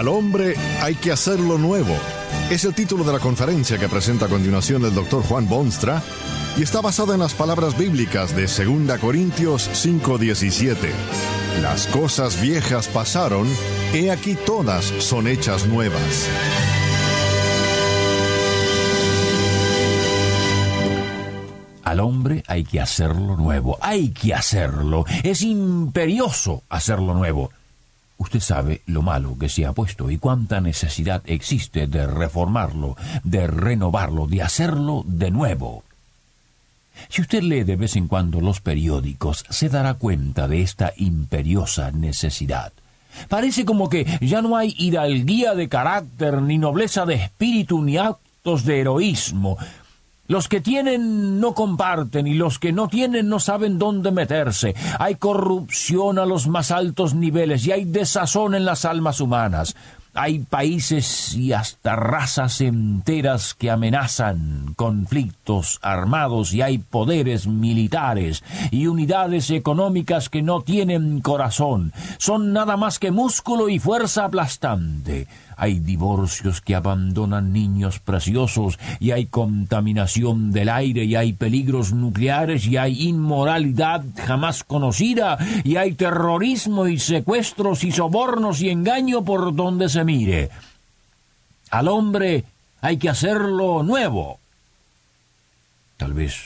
Al hombre hay que hacerlo nuevo. Es el título de la conferencia que presenta a continuación el doctor Juan Bonstra y está basada en las palabras bíblicas de 2 Corintios 5:17. Las cosas viejas pasaron, he aquí todas son hechas nuevas. Al hombre hay que hacerlo nuevo, hay que hacerlo, es imperioso hacerlo nuevo. Usted sabe lo malo que se ha puesto y cuánta necesidad existe de reformarlo, de renovarlo, de hacerlo de nuevo. Si usted lee de vez en cuando los periódicos, se dará cuenta de esta imperiosa necesidad. Parece como que ya no hay hidalguía de carácter, ni nobleza de espíritu, ni actos de heroísmo. Los que tienen no comparten y los que no tienen no saben dónde meterse. Hay corrupción a los más altos niveles y hay desazón en las almas humanas. Hay países y hasta razas enteras que amenazan conflictos armados y hay poderes militares y unidades económicas que no tienen corazón. Son nada más que músculo y fuerza aplastante hay divorcios que abandonan niños preciosos, y hay contaminación del aire, y hay peligros nucleares, y hay inmoralidad jamás conocida, y hay terrorismo y secuestros y sobornos y engaño por donde se mire. Al hombre hay que hacerlo nuevo. Tal vez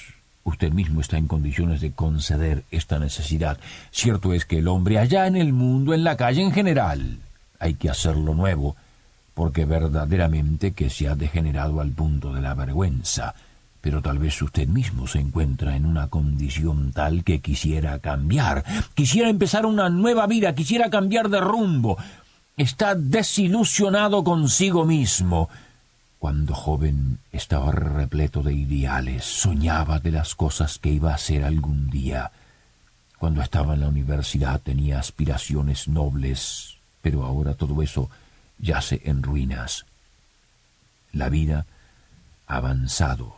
usted mismo está en condiciones de conceder esta necesidad. Cierto es que el hombre allá en el mundo, en la calle en general, hay que hacerlo nuevo, porque verdaderamente que se ha degenerado al punto de la vergüenza, pero tal vez usted mismo se encuentra en una condición tal que quisiera cambiar, quisiera empezar una nueva vida, quisiera cambiar de rumbo. Está desilusionado consigo mismo. Cuando joven estaba repleto de ideales, soñaba de las cosas que iba a hacer algún día. Cuando estaba en la universidad tenía aspiraciones nobles, pero ahora todo eso yace en ruinas. La vida ha avanzado.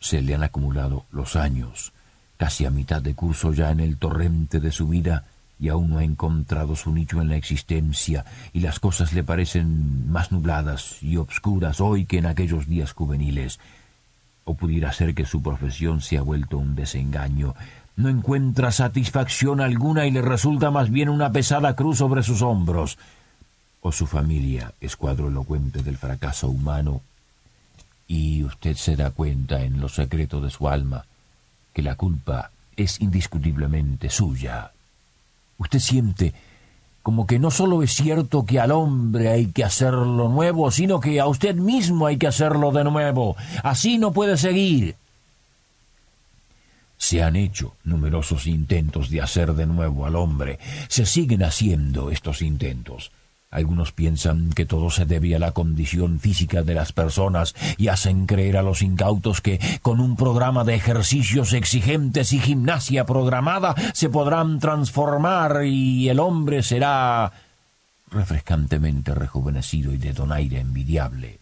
Se le han acumulado los años, casi a mitad de curso ya en el torrente de su vida, y aún no ha encontrado su nicho en la existencia, y las cosas le parecen más nubladas y obscuras hoy que en aquellos días juveniles. O pudiera ser que su profesión se ha vuelto un desengaño. No encuentra satisfacción alguna y le resulta más bien una pesada cruz sobre sus hombros o su familia es cuadro elocuente del fracaso humano, y usted se da cuenta en lo secreto de su alma que la culpa es indiscutiblemente suya. Usted siente como que no solo es cierto que al hombre hay que hacerlo nuevo, sino que a usted mismo hay que hacerlo de nuevo. Así no puede seguir. Se han hecho numerosos intentos de hacer de nuevo al hombre. Se siguen haciendo estos intentos. Algunos piensan que todo se debe a la condición física de las personas y hacen creer a los incautos que con un programa de ejercicios exigentes y gimnasia programada se podrán transformar y el hombre será refrescantemente rejuvenecido y de donaire envidiable.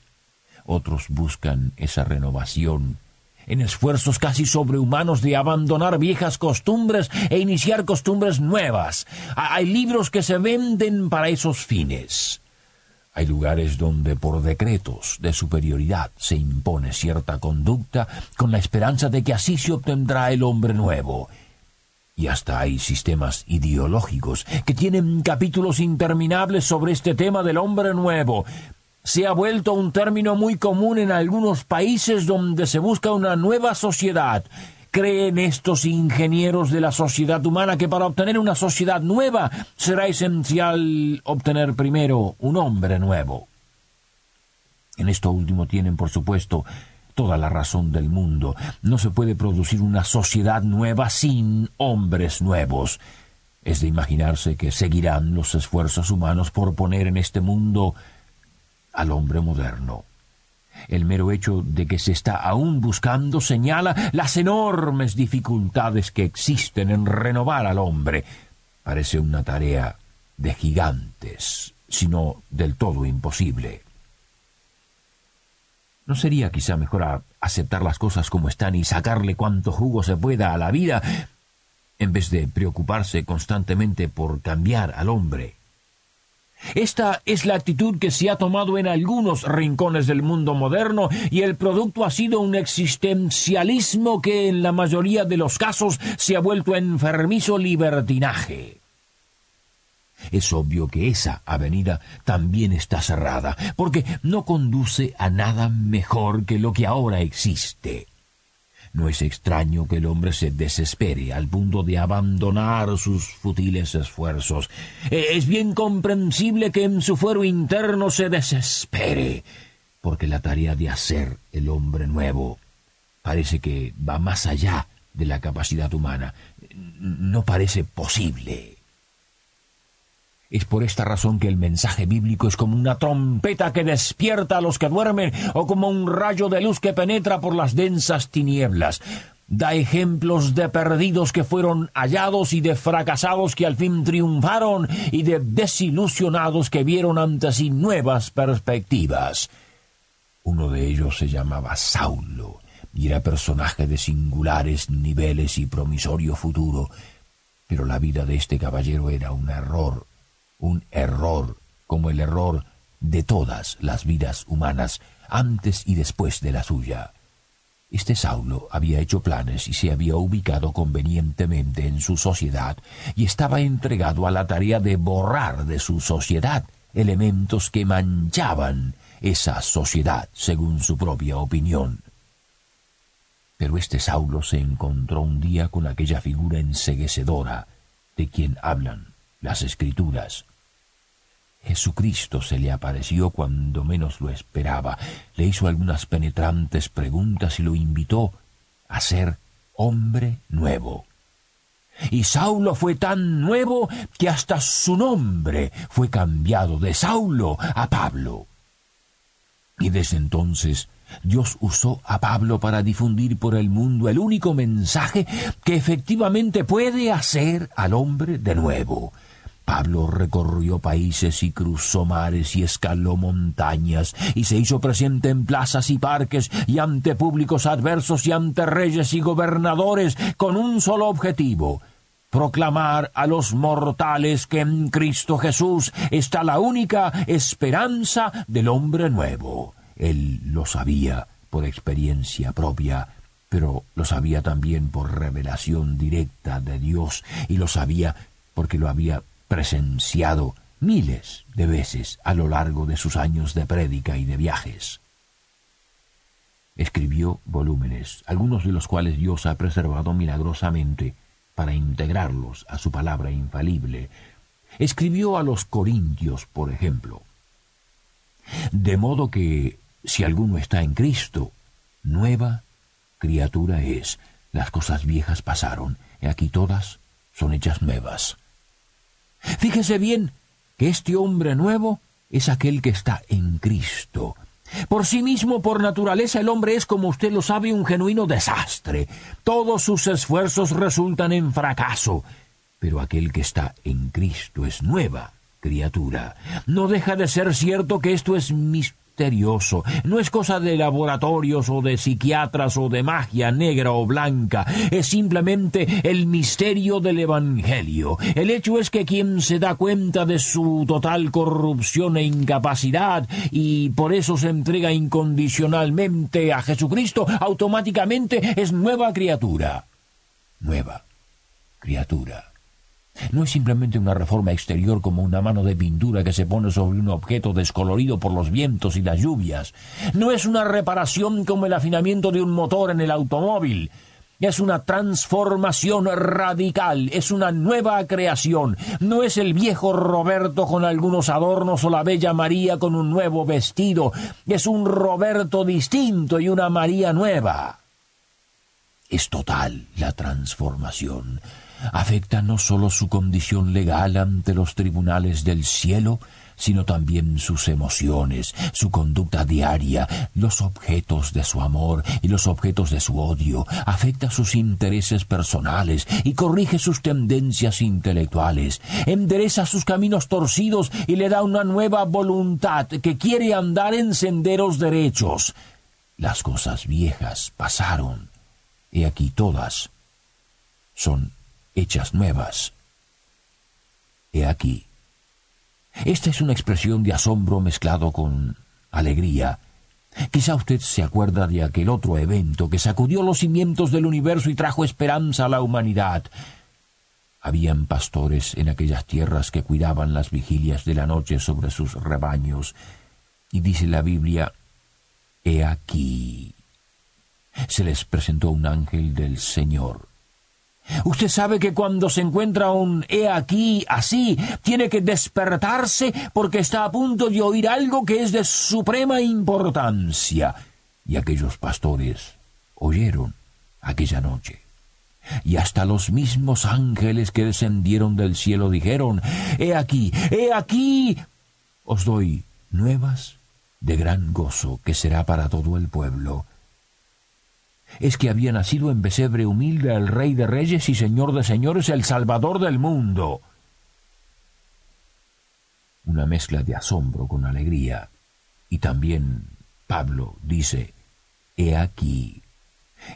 Otros buscan esa renovación en esfuerzos casi sobrehumanos de abandonar viejas costumbres e iniciar costumbres nuevas. Hay libros que se venden para esos fines. Hay lugares donde por decretos de superioridad se impone cierta conducta con la esperanza de que así se obtendrá el hombre nuevo. Y hasta hay sistemas ideológicos que tienen capítulos interminables sobre este tema del hombre nuevo, se ha vuelto un término muy común en algunos países donde se busca una nueva sociedad. Creen estos ingenieros de la sociedad humana que para obtener una sociedad nueva será esencial obtener primero un hombre nuevo. En esto último tienen, por supuesto, toda la razón del mundo. No se puede producir una sociedad nueva sin hombres nuevos. Es de imaginarse que seguirán los esfuerzos humanos por poner en este mundo al hombre moderno. El mero hecho de que se está aún buscando señala las enormes dificultades que existen en renovar al hombre. Parece una tarea de gigantes, sino del todo imposible. ¿No sería quizá mejor aceptar las cosas como están y sacarle cuanto jugo se pueda a la vida, en vez de preocuparse constantemente por cambiar al hombre? Esta es la actitud que se ha tomado en algunos rincones del mundo moderno y el producto ha sido un existencialismo que en la mayoría de los casos se ha vuelto enfermizo libertinaje. Es obvio que esa avenida también está cerrada, porque no conduce a nada mejor que lo que ahora existe. No es extraño que el hombre se desespere al punto de abandonar sus futiles esfuerzos. E, es bien comprensible que en su fuero interno se desespere, porque la tarea de hacer el hombre nuevo parece que va más allá de la capacidad humana. No parece posible. Es por esta razón que el mensaje bíblico es como una trompeta que despierta a los que duermen o como un rayo de luz que penetra por las densas tinieblas. Da ejemplos de perdidos que fueron hallados y de fracasados que al fin triunfaron y de desilusionados que vieron ante sí nuevas perspectivas. Uno de ellos se llamaba Saulo y era personaje de singulares niveles y promisorio futuro, pero la vida de este caballero era un error un error como el error de todas las vidas humanas antes y después de la suya. Este Saulo había hecho planes y se había ubicado convenientemente en su sociedad y estaba entregado a la tarea de borrar de su sociedad elementos que manchaban esa sociedad, según su propia opinión. Pero este Saulo se encontró un día con aquella figura enseguecedora de quien hablan las escrituras. Jesucristo se le apareció cuando menos lo esperaba, le hizo algunas penetrantes preguntas y lo invitó a ser hombre nuevo. Y Saulo fue tan nuevo que hasta su nombre fue cambiado de Saulo a Pablo. Y desde entonces Dios usó a Pablo para difundir por el mundo el único mensaje que efectivamente puede hacer al hombre de nuevo, Pablo recorrió países y cruzó mares y escaló montañas y se hizo presente en plazas y parques y ante públicos adversos y ante reyes y gobernadores con un solo objetivo proclamar a los mortales que en Cristo Jesús está la única esperanza del hombre nuevo. Él lo sabía por experiencia propia, pero lo sabía también por revelación directa de Dios y lo sabía porque lo había presenciado miles de veces a lo largo de sus años de prédica y de viajes. Escribió volúmenes, algunos de los cuales Dios ha preservado milagrosamente para integrarlos a su palabra infalible. Escribió a los Corintios, por ejemplo. De modo que, si alguno está en Cristo, nueva criatura es. Las cosas viejas pasaron, y aquí todas son hechas nuevas. Fíjese bien que este hombre nuevo es aquel que está en Cristo. Por sí mismo, por naturaleza, el hombre es, como usted lo sabe, un genuino desastre. Todos sus esfuerzos resultan en fracaso. Pero aquel que está en Cristo es nueva criatura. No deja de ser cierto que esto es mis no es cosa de laboratorios o de psiquiatras o de magia negra o blanca, es simplemente el misterio del Evangelio. El hecho es que quien se da cuenta de su total corrupción e incapacidad y por eso se entrega incondicionalmente a Jesucristo, automáticamente es nueva criatura. Nueva criatura. No es simplemente una reforma exterior como una mano de pintura que se pone sobre un objeto descolorido por los vientos y las lluvias. No es una reparación como el afinamiento de un motor en el automóvil. Es una transformación radical, es una nueva creación. No es el viejo Roberto con algunos adornos o la bella María con un nuevo vestido. Es un Roberto distinto y una María nueva. Es total la transformación afecta no sólo su condición legal ante los tribunales del cielo, sino también sus emociones, su conducta diaria, los objetos de su amor y los objetos de su odio, afecta sus intereses personales y corrige sus tendencias intelectuales, endereza sus caminos torcidos y le da una nueva voluntad que quiere andar en senderos derechos. Las cosas viejas pasaron, y aquí todas son hechas nuevas. He aquí. Esta es una expresión de asombro mezclado con alegría. Quizá usted se acuerda de aquel otro evento que sacudió los cimientos del universo y trajo esperanza a la humanidad. Habían pastores en aquellas tierras que cuidaban las vigilias de la noche sobre sus rebaños. Y dice la Biblia, He aquí. Se les presentó un ángel del Señor. Usted sabe que cuando se encuentra un he aquí así, tiene que despertarse porque está a punto de oír algo que es de suprema importancia. Y aquellos pastores oyeron aquella noche. Y hasta los mismos ángeles que descendieron del cielo dijeron, He aquí, he aquí, os doy nuevas de gran gozo que será para todo el pueblo. Es que había nacido en Besebre humilde el Rey de Reyes y Señor de Señores, el Salvador del mundo. Una mezcla de asombro con alegría. Y también Pablo dice, He aquí,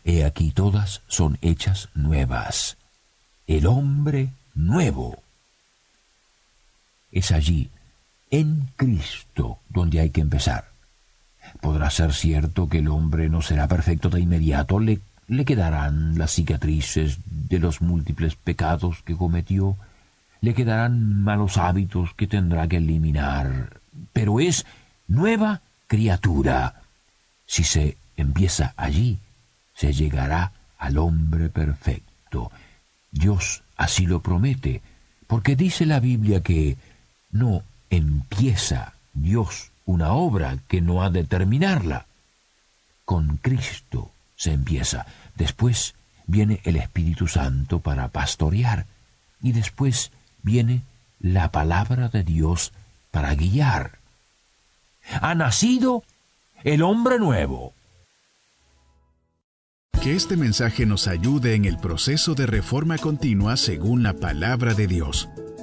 he aquí todas son hechas nuevas. El hombre nuevo. Es allí en Cristo donde hay que empezar. Podrá ser cierto que el hombre no será perfecto de inmediato, le, le quedarán las cicatrices de los múltiples pecados que cometió, le quedarán malos hábitos que tendrá que eliminar, pero es nueva criatura. Si se empieza allí, se llegará al hombre perfecto. Dios así lo promete, porque dice la Biblia que no empieza Dios una obra que no ha de terminarla. Con Cristo se empieza. Después viene el Espíritu Santo para pastorear. Y después viene la palabra de Dios para guiar. Ha nacido el hombre nuevo. Que este mensaje nos ayude en el proceso de reforma continua según la palabra de Dios.